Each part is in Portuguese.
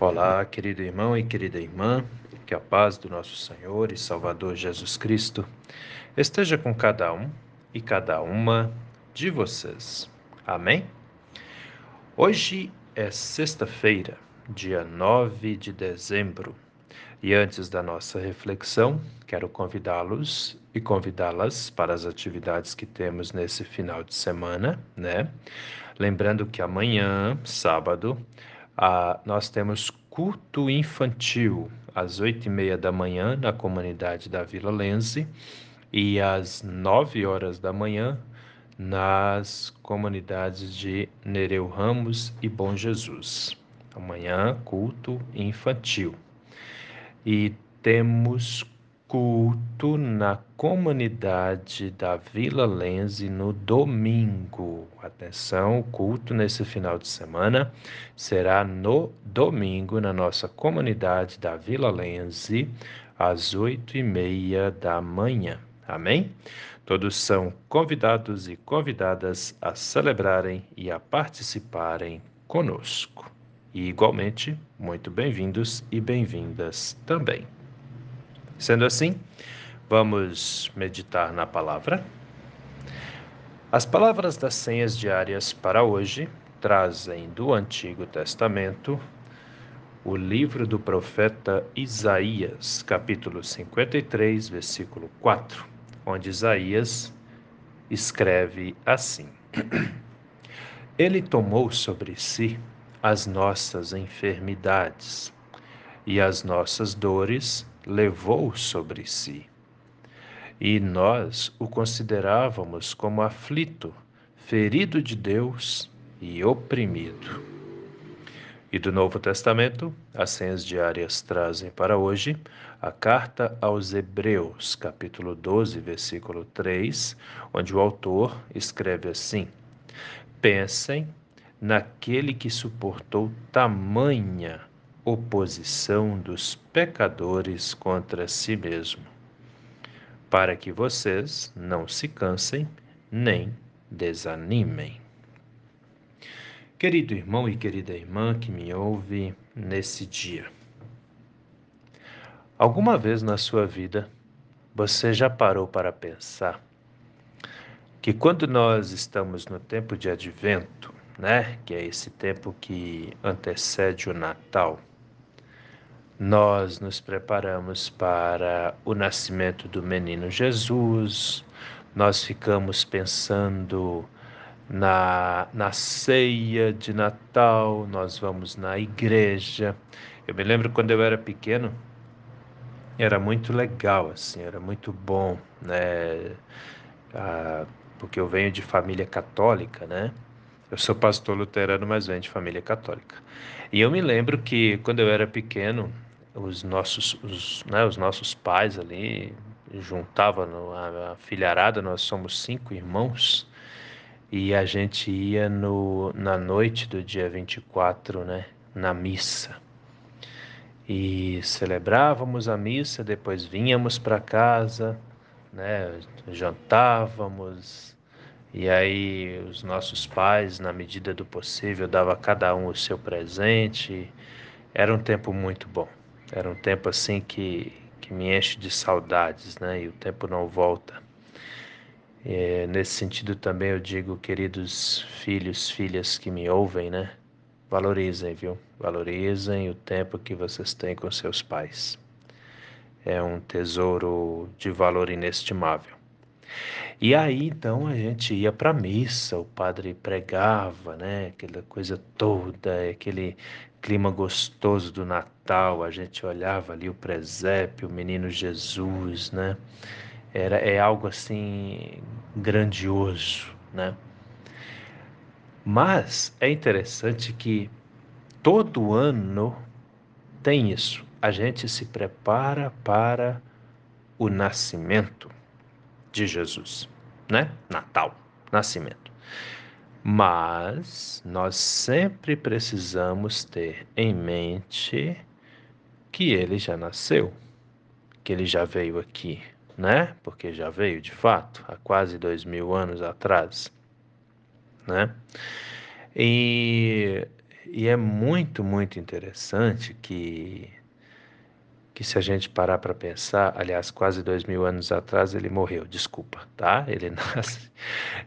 Olá, querido irmão e querida irmã, que a paz do nosso Senhor e Salvador Jesus Cristo esteja com cada um e cada uma de vocês. Amém? Hoje é sexta-feira, dia 9 de dezembro, e antes da nossa reflexão, quero convidá-los e convidá-las para as atividades que temos nesse final de semana, né? Lembrando que amanhã, sábado, ah, nós temos culto infantil às oito e meia da manhã na comunidade da Vila Lense e às nove horas da manhã nas comunidades de Nereu Ramos e Bom Jesus. Amanhã, culto infantil. E temos culto na comunidade da Vila Lense no domingo. Atenção, o culto nesse final de semana será no domingo na nossa comunidade da Vila Lense às oito e meia da manhã. Amém? Todos são convidados e convidadas a celebrarem e a participarem conosco. E igualmente, muito bem-vindos e bem-vindas também. Sendo assim, vamos meditar na palavra. As palavras das senhas diárias para hoje trazem do Antigo Testamento o livro do profeta Isaías, capítulo 53, versículo 4, onde Isaías escreve assim: Ele tomou sobre si as nossas enfermidades e as nossas dores levou sobre si. E nós o considerávamos como aflito, ferido de Deus e oprimido. E do Novo Testamento, as senhas diárias trazem para hoje a carta aos Hebreus, capítulo 12, versículo 3, onde o autor escreve assim: Pensem naquele que suportou tamanha oposição dos pecadores contra si mesmo, para que vocês não se cansem nem desanimem. Querido irmão e querida irmã que me ouve nesse dia, alguma vez na sua vida você já parou para pensar que quando nós estamos no tempo de advento, né, que é esse tempo que antecede o Natal, nós nos preparamos para o nascimento do menino Jesus, nós ficamos pensando na, na ceia de Natal, nós vamos na igreja. Eu me lembro quando eu era pequeno, era muito legal, assim, era muito bom, né? Ah, porque eu venho de família católica, né? Eu sou pastor luterano, mas venho de família católica. E eu me lembro que quando eu era pequeno, os nossos, os, né, os nossos pais ali juntavam a, a filharada, nós somos cinco irmãos, e a gente ia no, na noite do dia 24, né, na missa. E celebrávamos a missa, depois vínhamos para casa, né, jantávamos, e aí os nossos pais, na medida do possível, davam a cada um o seu presente. Era um tempo muito bom. Era um tempo assim que, que me enche de saudades, né? E o tempo não volta. É, nesse sentido também eu digo, queridos filhos, filhas que me ouvem, né? Valorizem, viu? Valorizem o tempo que vocês têm com seus pais. É um tesouro de valor inestimável. E aí então a gente ia para a missa, o padre pregava, né? Aquela coisa toda, aquele clima gostoso do Natal, a gente olhava ali o presépio, o menino Jesus, né? Era, é algo assim grandioso, né? Mas é interessante que todo ano tem isso. A gente se prepara para o nascimento de Jesus, né? Natal, nascimento. Mas nós sempre precisamos ter em mente que ele já nasceu, que ele já veio aqui, né? Porque já veio de fato há quase dois mil anos atrás, né? E e é muito, muito interessante que que se a gente parar para pensar, aliás, quase dois mil anos atrás ele morreu, desculpa, tá? Ele nasce,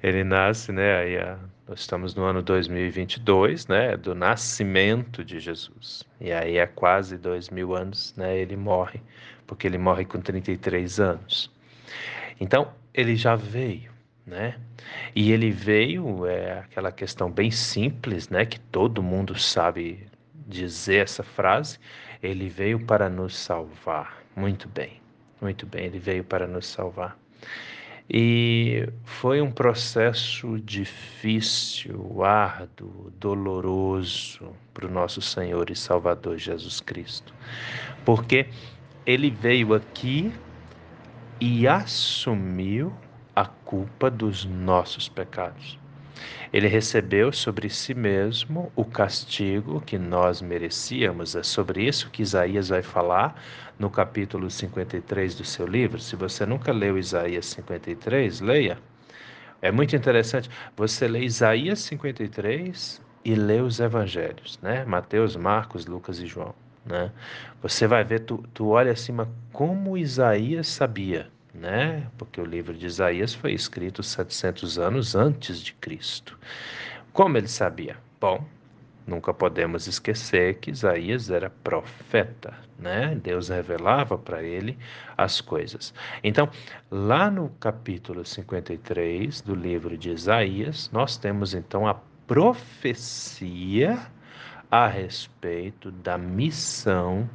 ele nasce, né? Aí a, nós estamos no ano 2022, né? Do nascimento de Jesus. E aí é quase dois mil anos, né? Ele morre, porque ele morre com 33 anos. Então ele já veio, né? E ele veio é aquela questão bem simples, né? Que todo mundo sabe dizer essa frase ele veio para nos salvar. Muito bem, muito bem, ele veio para nos salvar. E foi um processo difícil, árduo, doloroso para o nosso Senhor e Salvador Jesus Cristo, porque ele veio aqui e assumiu a culpa dos nossos pecados. Ele recebeu sobre si mesmo o castigo que nós merecíamos. É sobre isso que Isaías vai falar no capítulo 53 do seu livro. Se você nunca leu Isaías 53, leia. É muito interessante. Você lê Isaías 53 e lê os evangelhos, né? Mateus, Marcos, Lucas e João, né? Você vai ver, tu, tu olha acima como Isaías sabia né? Porque o livro de Isaías foi escrito 700 anos antes de Cristo. Como ele sabia? Bom, nunca podemos esquecer que Isaías era profeta, né? Deus revelava para ele as coisas. Então, lá no capítulo 53 do livro de Isaías, nós temos então a profecia a respeito da missão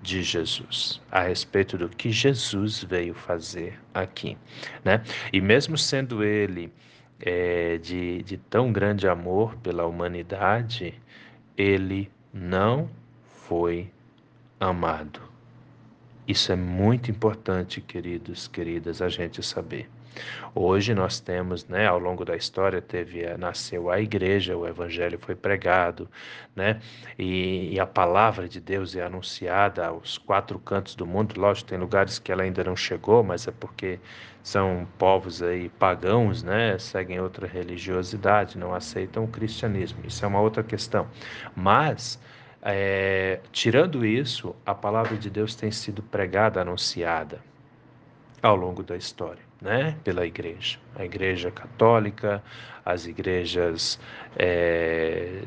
de Jesus, a respeito do que Jesus veio fazer aqui, né? E mesmo sendo ele é, de, de tão grande amor pela humanidade, ele não foi amado. Isso é muito importante, queridos, queridas, a gente saber. Hoje nós temos, né, ao longo da história, teve, eh, nasceu a igreja, o evangelho foi pregado, né, e, e, a palavra de Deus é anunciada aos quatro cantos do mundo. Lógico, tem lugares que ela ainda não chegou, mas é porque são povos aí pagãos, né, seguem outra religiosidade, não aceitam o cristianismo. Isso é uma outra questão. Mas é, tirando isso, a palavra de Deus tem sido pregada, anunciada ao longo da história né, pela igreja. A igreja católica, as igrejas é,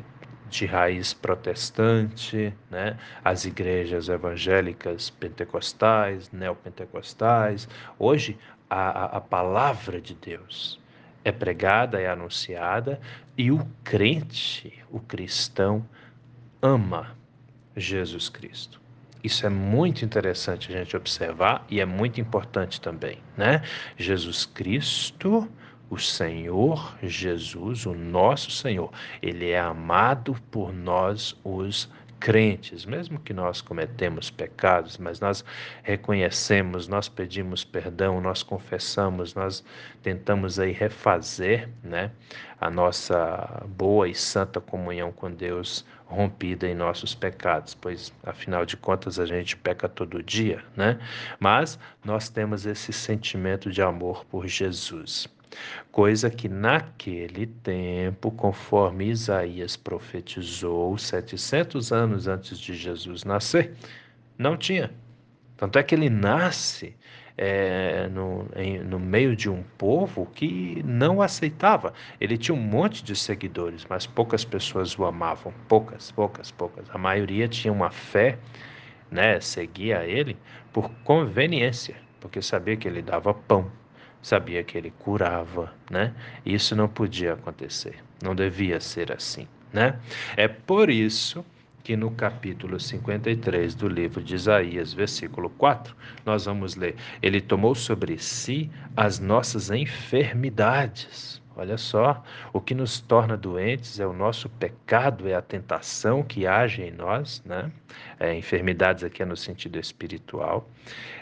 de raiz protestante, né, as igrejas evangélicas pentecostais, neopentecostais. Hoje, a, a palavra de Deus é pregada, é anunciada e o crente, o cristão, ama Jesus Cristo. Isso é muito interessante a gente observar e é muito importante também, né? Jesus Cristo, o Senhor Jesus, o nosso Senhor, ele é amado por nós os crentes, mesmo que nós cometemos pecados, mas nós reconhecemos, nós pedimos perdão, nós confessamos, nós tentamos aí refazer, né, a nossa boa e santa comunhão com Deus rompida em nossos pecados, pois afinal de contas a gente peca todo dia, né? Mas nós temos esse sentimento de amor por Jesus coisa que naquele tempo, conforme Isaías profetizou 700 anos antes de Jesus nascer, não tinha. Tanto é que ele nasce é, no, em, no meio de um povo que não aceitava. Ele tinha um monte de seguidores, mas poucas pessoas o amavam. Poucas, poucas, poucas. A maioria tinha uma fé, né, seguia ele por conveniência, porque sabia que ele dava pão sabia que ele curava, né? Isso não podia acontecer, não devia ser assim, né? É por isso que no capítulo 53 do livro de Isaías, versículo 4, nós vamos ler: Ele tomou sobre si as nossas enfermidades Olha só, o que nos torna doentes é o nosso pecado, é a tentação que age em nós, né? É, enfermidades aqui é no sentido espiritual,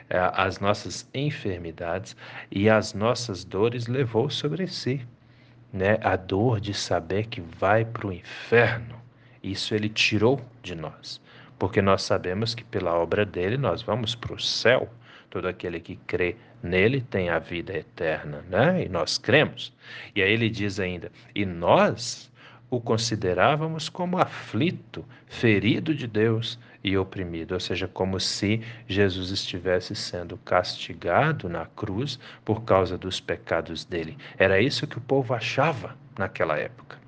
é, as nossas enfermidades e as nossas dores levou sobre si, né? A dor de saber que vai para o inferno, isso ele tirou de nós, porque nós sabemos que pela obra dele nós vamos para o céu. Todo aquele que crê nele tem a vida eterna, né? E nós cremos. E aí ele diz ainda: e nós o considerávamos como aflito, ferido de Deus e oprimido, ou seja, como se Jesus estivesse sendo castigado na cruz por causa dos pecados dele. Era isso que o povo achava naquela época.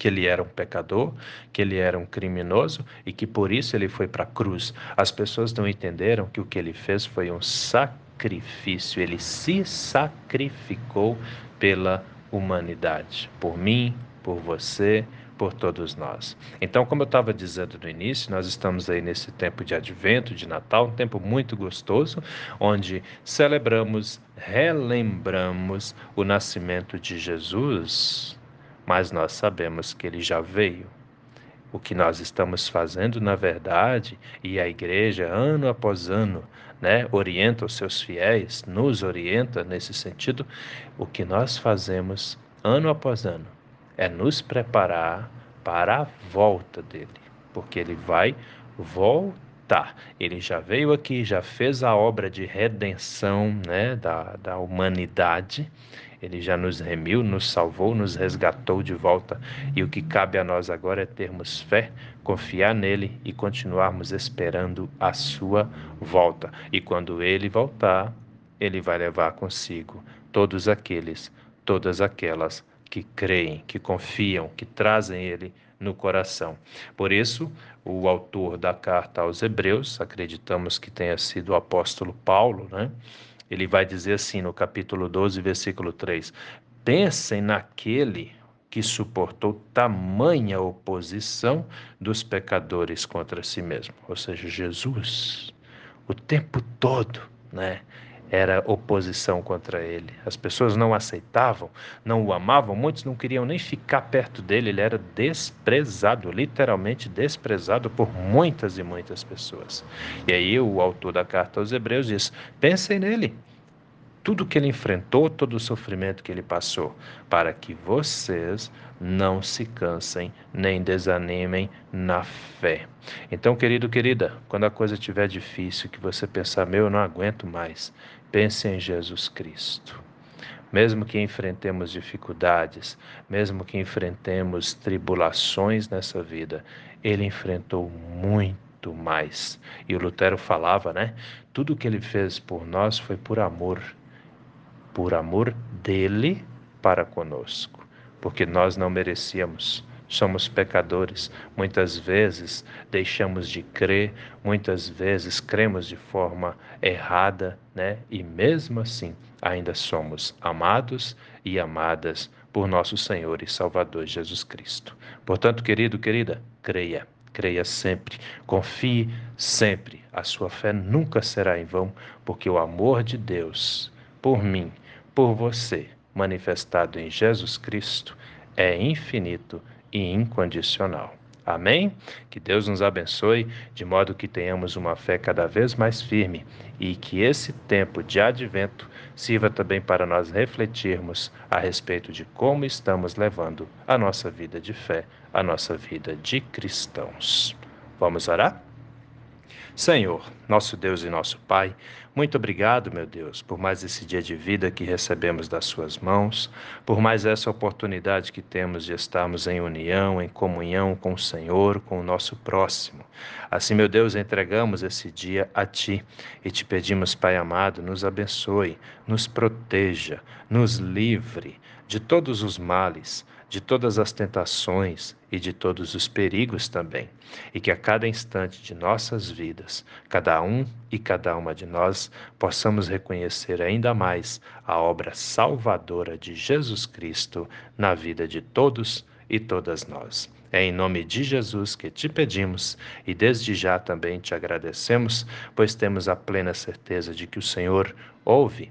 Que ele era um pecador, que ele era um criminoso e que por isso ele foi para a cruz. As pessoas não entenderam que o que ele fez foi um sacrifício, ele se sacrificou pela humanidade, por mim, por você, por todos nós. Então, como eu estava dizendo no início, nós estamos aí nesse tempo de advento, de Natal, um tempo muito gostoso, onde celebramos, relembramos o nascimento de Jesus, mas nós sabemos que ele já veio. O que nós estamos fazendo, na verdade, e a igreja, ano após ano, né, orienta os seus fiéis, nos orienta nesse sentido, o que nós fazemos ano após ano é nos preparar para a volta dele, porque ele vai voltar. Ele já veio aqui, já fez a obra de redenção né, da, da humanidade. Ele já nos remiu, nos salvou, nos resgatou de volta. E o que cabe a nós agora é termos fé, confiar nele e continuarmos esperando a sua volta. E quando ele voltar, ele vai levar consigo todos aqueles, todas aquelas que creem, que confiam, que trazem ele no coração. Por isso, o autor da carta aos Hebreus, acreditamos que tenha sido o apóstolo Paulo, né? Ele vai dizer assim no capítulo 12, versículo 3: Pensem naquele que suportou tamanha oposição dos pecadores contra si mesmo, ou seja, Jesus, o tempo todo, né? Era oposição contra ele. As pessoas não aceitavam, não o amavam, muitos não queriam nem ficar perto dele, ele era desprezado, literalmente desprezado por muitas e muitas pessoas. E aí o autor da carta aos Hebreus diz: pensem nele. Tudo que ele enfrentou, todo o sofrimento que ele passou, para que vocês não se cansem nem desanimem na fé. Então, querido, querida, quando a coisa estiver difícil, que você pensar, meu, eu não aguento mais, Pense em Jesus Cristo. Mesmo que enfrentemos dificuldades, mesmo que enfrentemos tribulações nessa vida, ele enfrentou muito mais. E o Lutero falava, né? Tudo que ele fez por nós foi por amor, por amor dele para conosco, porque nós não merecíamos somos pecadores. Muitas vezes deixamos de crer, muitas vezes cremos de forma errada, né? E mesmo assim, ainda somos amados e amadas por nosso Senhor e Salvador Jesus Cristo. Portanto, querido, querida, creia. Creia sempre, confie sempre. A sua fé nunca será em vão, porque o amor de Deus por mim, por você, manifestado em Jesus Cristo, é infinito e incondicional. Amém? Que Deus nos abençoe de modo que tenhamos uma fé cada vez mais firme e que esse tempo de advento sirva também para nós refletirmos a respeito de como estamos levando a nossa vida de fé, a nossa vida de cristãos. Vamos orar? Senhor, nosso Deus e nosso Pai, muito obrigado, meu Deus, por mais esse dia de vida que recebemos das Suas mãos, por mais essa oportunidade que temos de estarmos em união, em comunhão com o Senhor, com o nosso próximo. Assim, meu Deus, entregamos esse dia a Ti e te pedimos, Pai amado, nos abençoe, nos proteja, nos livre de todos os males de todas as tentações e de todos os perigos também, e que a cada instante de nossas vidas, cada um e cada uma de nós, possamos reconhecer ainda mais a obra salvadora de Jesus Cristo na vida de todos e todas nós. É em nome de Jesus que te pedimos e desde já também te agradecemos, pois temos a plena certeza de que o Senhor ouve